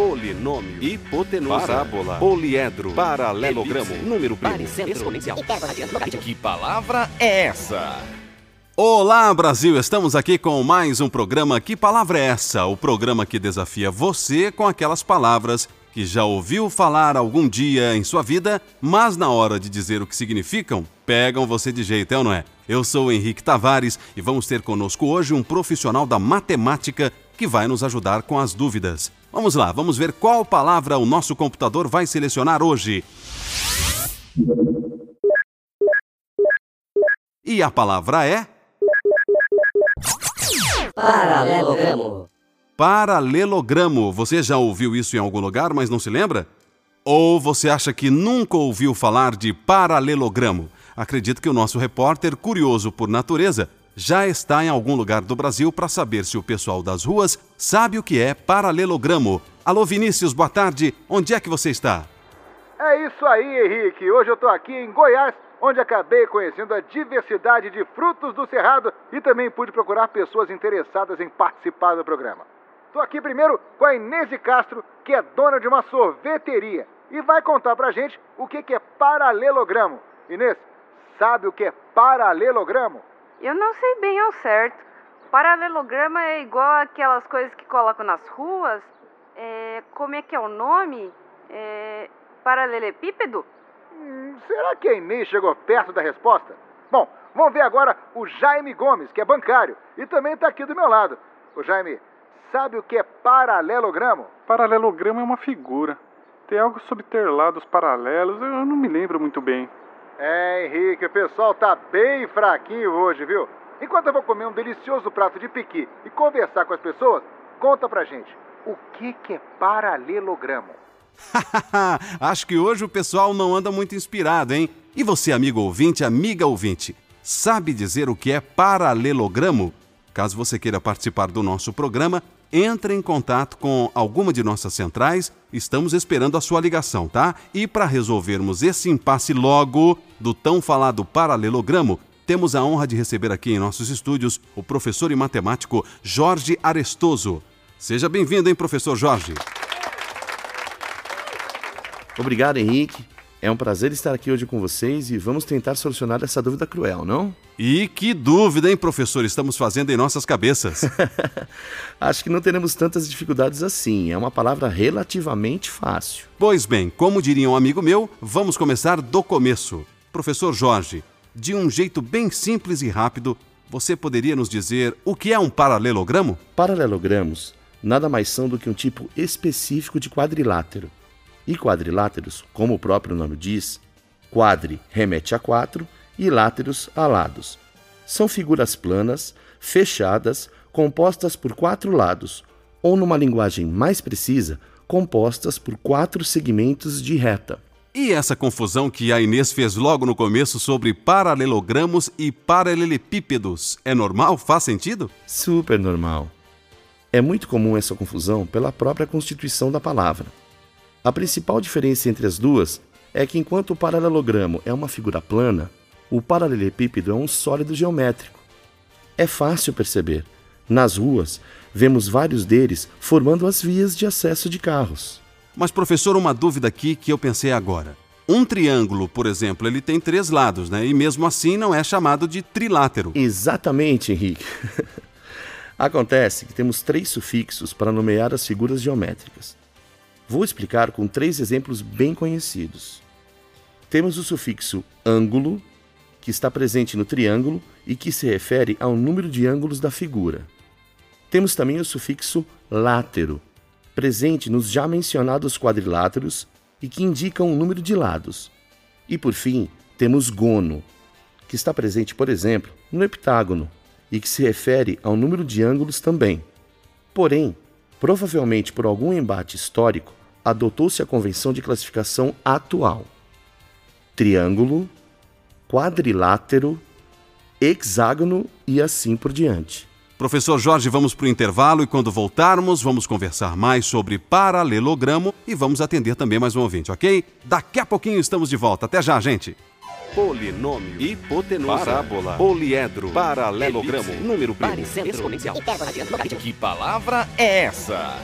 polinômio, hipotenusa, parábola, poliedro, paralelogramo, número primo, Baricentro, exponencial. Que palavra é essa? Olá, Brasil! Estamos aqui com mais um programa Que Palavra é Essa? O programa que desafia você com aquelas palavras que já ouviu falar algum dia em sua vida, mas na hora de dizer o que significam, pegam você de jeito, é ou não é? Eu sou o Henrique Tavares e vamos ter conosco hoje um profissional da matemática que vai nos ajudar com as dúvidas. Vamos lá, vamos ver qual palavra o nosso computador vai selecionar hoje. E a palavra é paralelogramo, paralelogramo. Você já ouviu isso em algum lugar, mas não se lembra? Ou você acha que nunca ouviu falar de paralelogramo? Acredito que o nosso repórter, curioso por natureza, já está em algum lugar do Brasil para saber se o pessoal das ruas sabe o que é paralelogramo. Alô Vinícius, boa tarde. Onde é que você está? É isso aí, Henrique. Hoje eu tô aqui em Goiás, onde acabei conhecendo a diversidade de frutos do Cerrado e também pude procurar pessoas interessadas em participar do programa. Tô aqui primeiro com a Inês de Castro, que é dona de uma sorveteria e vai contar pra gente o que é paralelogramo. Inês, sabe o que é paralelogramo? Eu não sei bem ao certo. Paralelograma é igual aquelas coisas que colocam nas ruas. É, como é que é o nome? É, paralelepípedo? Hum, será que a Inês chegou perto da resposta? Bom, vamos ver agora o Jaime Gomes, que é bancário e também está aqui do meu lado. O Jaime, sabe o que é paralelogramo? Paralelogramo é uma figura. Tem algo sobre ter lados paralelos, eu não me lembro muito bem. É, Henrique, o pessoal tá bem fraquinho hoje, viu? Enquanto eu vou comer um delicioso prato de piqui e conversar com as pessoas, conta pra gente, o que que é paralelogramo? Acho que hoje o pessoal não anda muito inspirado, hein? E você, amigo ouvinte, amiga ouvinte, sabe dizer o que é paralelogramo? Caso você queira participar do nosso programa, entre em contato com alguma de nossas centrais, estamos esperando a sua ligação, tá? E para resolvermos esse impasse logo do tão falado paralelogramo, temos a honra de receber aqui em nossos estúdios o professor e matemático Jorge Arestoso. Seja bem-vindo, hein, professor Jorge? Obrigado, Henrique. É um prazer estar aqui hoje com vocês e vamos tentar solucionar essa dúvida cruel, não? E que dúvida, hein, professor, estamos fazendo em nossas cabeças? Acho que não teremos tantas dificuldades assim. É uma palavra relativamente fácil. Pois bem, como diria um amigo meu, vamos começar do começo. Professor Jorge, de um jeito bem simples e rápido, você poderia nos dizer o que é um paralelogramo? Paralelogramos nada mais são do que um tipo específico de quadrilátero. E quadriláteros, como o próprio nome diz, quadri remete a quatro e láteros a lados. São figuras planas, fechadas, compostas por quatro lados, ou numa linguagem mais precisa, compostas por quatro segmentos de reta. E essa confusão que a Inês fez logo no começo sobre paralelogramos e paralelepípedos é normal? Faz sentido? Super normal. É muito comum essa confusão pela própria constituição da palavra. A principal diferença entre as duas é que enquanto o paralelogramo é uma figura plana, o paralelepípedo é um sólido geométrico. É fácil perceber. Nas ruas, vemos vários deles formando as vias de acesso de carros. Mas, professor, uma dúvida aqui que eu pensei agora. Um triângulo, por exemplo, ele tem três lados, né? E mesmo assim não é chamado de trilátero. Exatamente, Henrique. Acontece que temos três sufixos para nomear as figuras geométricas. Vou explicar com três exemplos bem conhecidos. Temos o sufixo ângulo, que está presente no triângulo e que se refere ao número de ângulos da figura. Temos também o sufixo látero, presente nos já mencionados quadriláteros e que indica um número de lados. E por fim, temos gono, que está presente, por exemplo, no heptágono e que se refere ao número de ângulos também. Porém, provavelmente por algum embate histórico, adotou-se a convenção de classificação atual: triângulo, quadrilátero, hexágono e assim por diante. Professor Jorge, vamos para o intervalo e quando voltarmos, vamos conversar mais sobre paralelogramo e vamos atender também mais um ouvinte, ok? Daqui a pouquinho estamos de volta. Até já, gente! Polinômio, hipotenusa, parábola, poliedro, paralelogramo, número primo, exponencial, Que palavra é essa?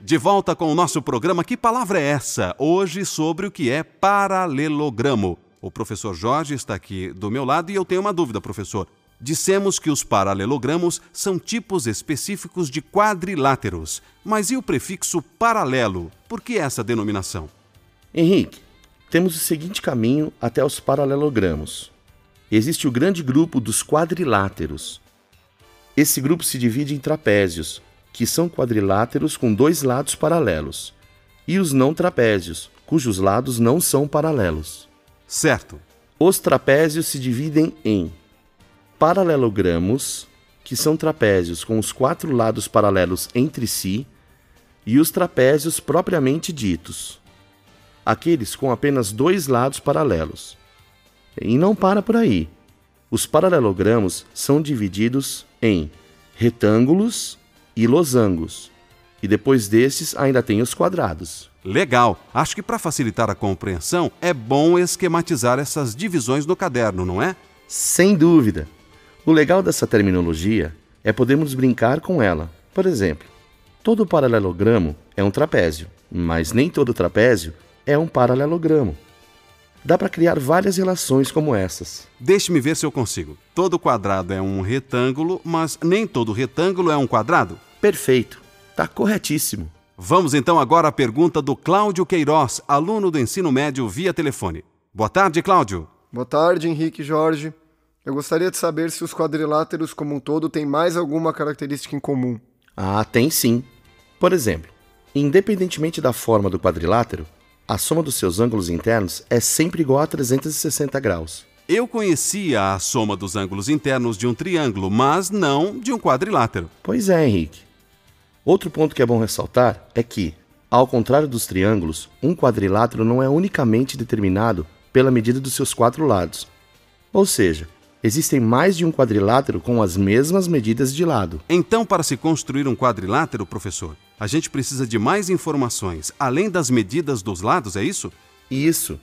De volta com o nosso programa Que Palavra é Essa? Hoje sobre o que é paralelogramo. O professor Jorge está aqui do meu lado e eu tenho uma dúvida, professor. Dissemos que os paralelogramos são tipos específicos de quadriláteros. Mas e o prefixo paralelo? Por que essa denominação? Henrique, temos o seguinte caminho até os paralelogramos. Existe o grande grupo dos quadriláteros. Esse grupo se divide em trapézios, que são quadriláteros com dois lados paralelos, e os não trapézios, cujos lados não são paralelos. Certo. Os trapézios se dividem em paralelogramos, que são trapézios com os quatro lados paralelos entre si, e os trapézios propriamente ditos, aqueles com apenas dois lados paralelos. E não para por aí. Os paralelogramos são divididos em retângulos e losangos, e depois desses ainda tem os quadrados. Legal. Acho que para facilitar a compreensão é bom esquematizar essas divisões no caderno, não é? Sem dúvida. O legal dessa terminologia é podermos brincar com ela. Por exemplo, todo paralelogramo é um trapézio, mas nem todo trapézio é um paralelogramo. Dá para criar várias relações como essas. Deixe-me ver se eu consigo. Todo quadrado é um retângulo, mas nem todo retângulo é um quadrado? Perfeito. Tá corretíssimo. Vamos então agora à pergunta do Cláudio Queiroz, aluno do ensino médio via telefone. Boa tarde, Cláudio. Boa tarde, Henrique e Jorge. Eu gostaria de saber se os quadriláteros como um todo têm mais alguma característica em comum. Ah, tem sim. Por exemplo, independentemente da forma do quadrilátero, a soma dos seus ângulos internos é sempre igual a 360 graus. Eu conhecia a soma dos ângulos internos de um triângulo, mas não de um quadrilátero. Pois é, Henrique. Outro ponto que é bom ressaltar é que, ao contrário dos triângulos, um quadrilátero não é unicamente determinado pela medida dos seus quatro lados. Ou seja, existem mais de um quadrilátero com as mesmas medidas de lado. Então, para se construir um quadrilátero, professor, a gente precisa de mais informações, além das medidas dos lados, é isso? Isso.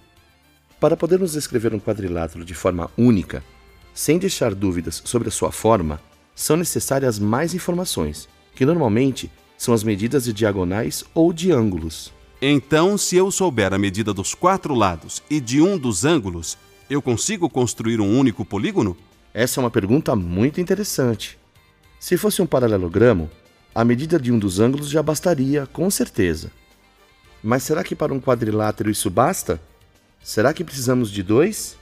Para podermos descrever um quadrilátero de forma única, sem deixar dúvidas sobre a sua forma, são necessárias mais informações, que normalmente são as medidas de diagonais ou de ângulos. Então, se eu souber a medida dos quatro lados e de um dos ângulos, eu consigo construir um único polígono? Essa é uma pergunta muito interessante. Se fosse um paralelogramo, a medida de um dos ângulos já bastaria, com certeza. Mas será que para um quadrilátero isso basta? Será que precisamos de dois?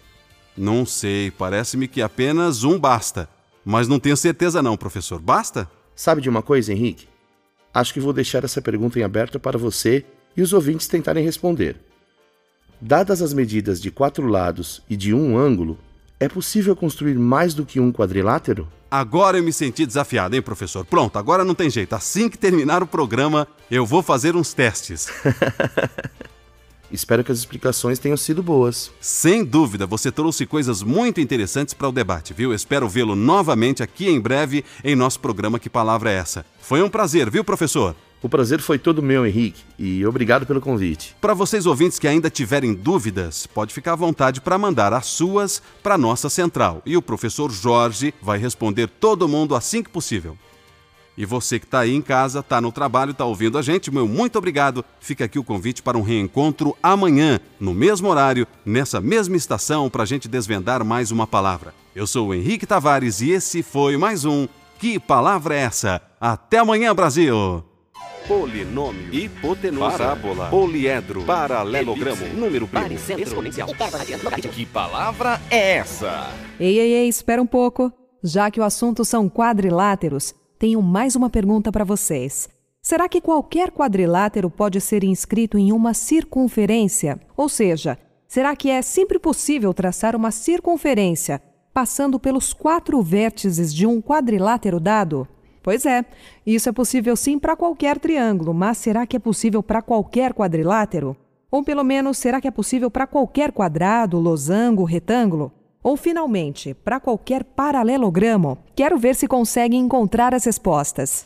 Não sei, parece-me que apenas um basta. Mas não tenho certeza não, professor. Basta? Sabe de uma coisa, Henrique? Acho que vou deixar essa pergunta em aberto para você e os ouvintes tentarem responder. Dadas as medidas de quatro lados e de um ângulo, é possível construir mais do que um quadrilátero? Agora eu me senti desafiado, hein, professor? Pronto, agora não tem jeito. Assim que terminar o programa, eu vou fazer uns testes. Espero que as explicações tenham sido boas. Sem dúvida, você trouxe coisas muito interessantes para o debate, viu? Espero vê-lo novamente aqui em breve em nosso programa Que Palavra é Essa? Foi um prazer, viu, professor? O prazer foi todo meu, Henrique, e obrigado pelo convite. Para vocês ouvintes que ainda tiverem dúvidas, pode ficar à vontade para mandar as suas para nossa central e o professor Jorge vai responder todo mundo assim que possível. E você que está aí em casa, está no trabalho, está ouvindo a gente, meu muito obrigado. Fica aqui o convite para um reencontro amanhã, no mesmo horário, nessa mesma estação, para a gente desvendar mais uma palavra. Eu sou o Henrique Tavares e esse foi mais um Que Palavra é Essa? Até amanhã, Brasil! Polinômio, hipotenusa, parábola, poliedro, paralelogramo, número primo, exponencial. Que palavra é essa? Ei, ei, ei, espera um pouco. Já que o assunto são quadriláteros, tenho mais uma pergunta para vocês. Será que qualquer quadrilátero pode ser inscrito em uma circunferência? Ou seja, será que é sempre possível traçar uma circunferência passando pelos quatro vértices de um quadrilátero dado? Pois é, isso é possível sim para qualquer triângulo, mas será que é possível para qualquer quadrilátero? Ou pelo menos, será que é possível para qualquer quadrado, losango, retângulo? Ou finalmente, para qualquer paralelogramo? Quero ver se conseguem encontrar as respostas.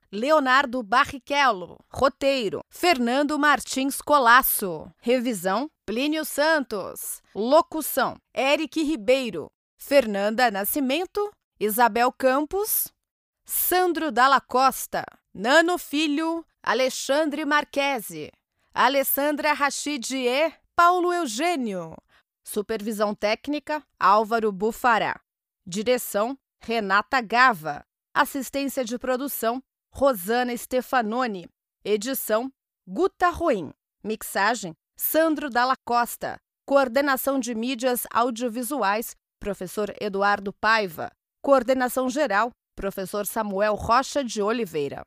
Leonardo Barrichello. Roteiro: Fernando Martins Colasso. Revisão: Plínio Santos. Locução: Eric Ribeiro. Fernanda Nascimento. Isabel Campos. Sandro Dalla Costa. Nano Filho. Alexandre Marquese. Alessandra Rachidier. Paulo Eugênio. Supervisão técnica: Álvaro Bufará. Direção: Renata Gava. Assistência de produção: Rosana Stefanoni. Edição: Guta Ruim. Mixagem: Sandro Dalla Costa. Coordenação de mídias audiovisuais: Professor Eduardo Paiva. Coordenação geral: Professor Samuel Rocha de Oliveira.